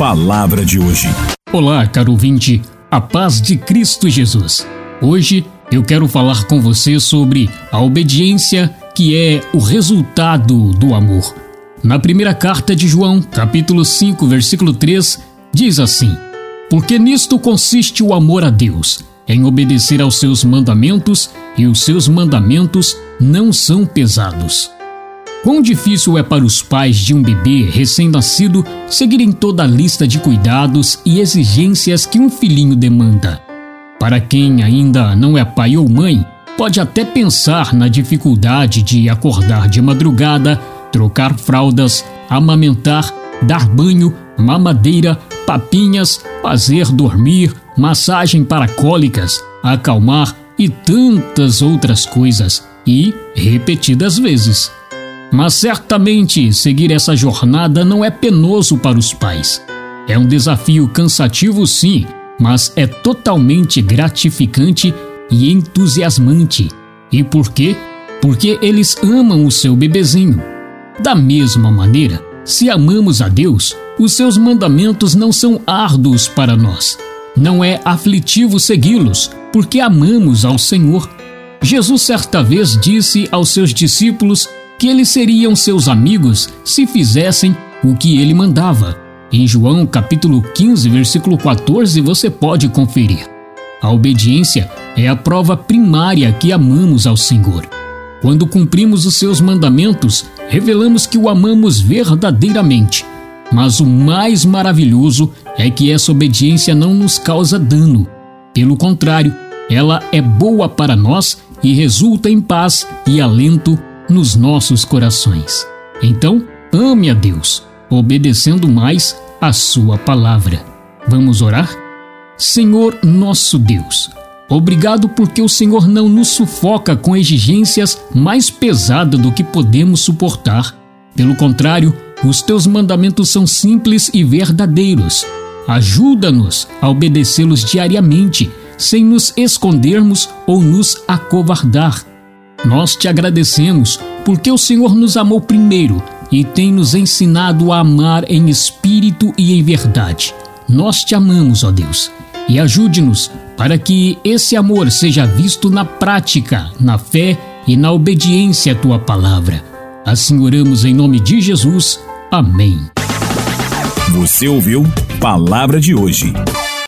Palavra de hoje. Olá, caro ouvinte, a paz de Cristo Jesus. Hoje eu quero falar com você sobre a obediência que é o resultado do amor. Na primeira carta de João, capítulo 5, versículo 3, diz assim: Porque nisto consiste o amor a Deus, em obedecer aos seus mandamentos, e os seus mandamentos não são pesados. Quão difícil é para os pais de um bebê recém-nascido seguirem toda a lista de cuidados e exigências que um filhinho demanda. Para quem ainda não é pai ou mãe, pode até pensar na dificuldade de acordar de madrugada, trocar fraldas, amamentar, dar banho, mamadeira, papinhas, fazer dormir, massagem para cólicas, acalmar e tantas outras coisas, e repetidas vezes. Mas certamente seguir essa jornada não é penoso para os pais. É um desafio cansativo, sim, mas é totalmente gratificante e entusiasmante. E por quê? Porque eles amam o seu bebezinho. Da mesma maneira, se amamos a Deus, os seus mandamentos não são árduos para nós. Não é aflitivo segui-los, porque amamos ao Senhor. Jesus certa vez disse aos seus discípulos que eles seriam seus amigos se fizessem o que ele mandava. Em João capítulo 15, versículo 14, você pode conferir. A obediência é a prova primária que amamos ao Senhor. Quando cumprimos os seus mandamentos, revelamos que o amamos verdadeiramente. Mas o mais maravilhoso é que essa obediência não nos causa dano. Pelo contrário, ela é boa para nós e resulta em paz e alento nos nossos corações. Então, ame a Deus, obedecendo mais a Sua palavra. Vamos orar? Senhor nosso Deus, obrigado porque o Senhor não nos sufoca com exigências mais pesadas do que podemos suportar. Pelo contrário, os teus mandamentos são simples e verdadeiros. Ajuda-nos a obedecê-los diariamente, sem nos escondermos ou nos acovardar. Nós te agradecemos porque o Senhor nos amou primeiro e tem nos ensinado a amar em espírito e em verdade. Nós te amamos, ó Deus, e ajude-nos para que esse amor seja visto na prática, na fé e na obediência à tua palavra. Assim oramos em nome de Jesus. Amém. Você ouviu Palavra de hoje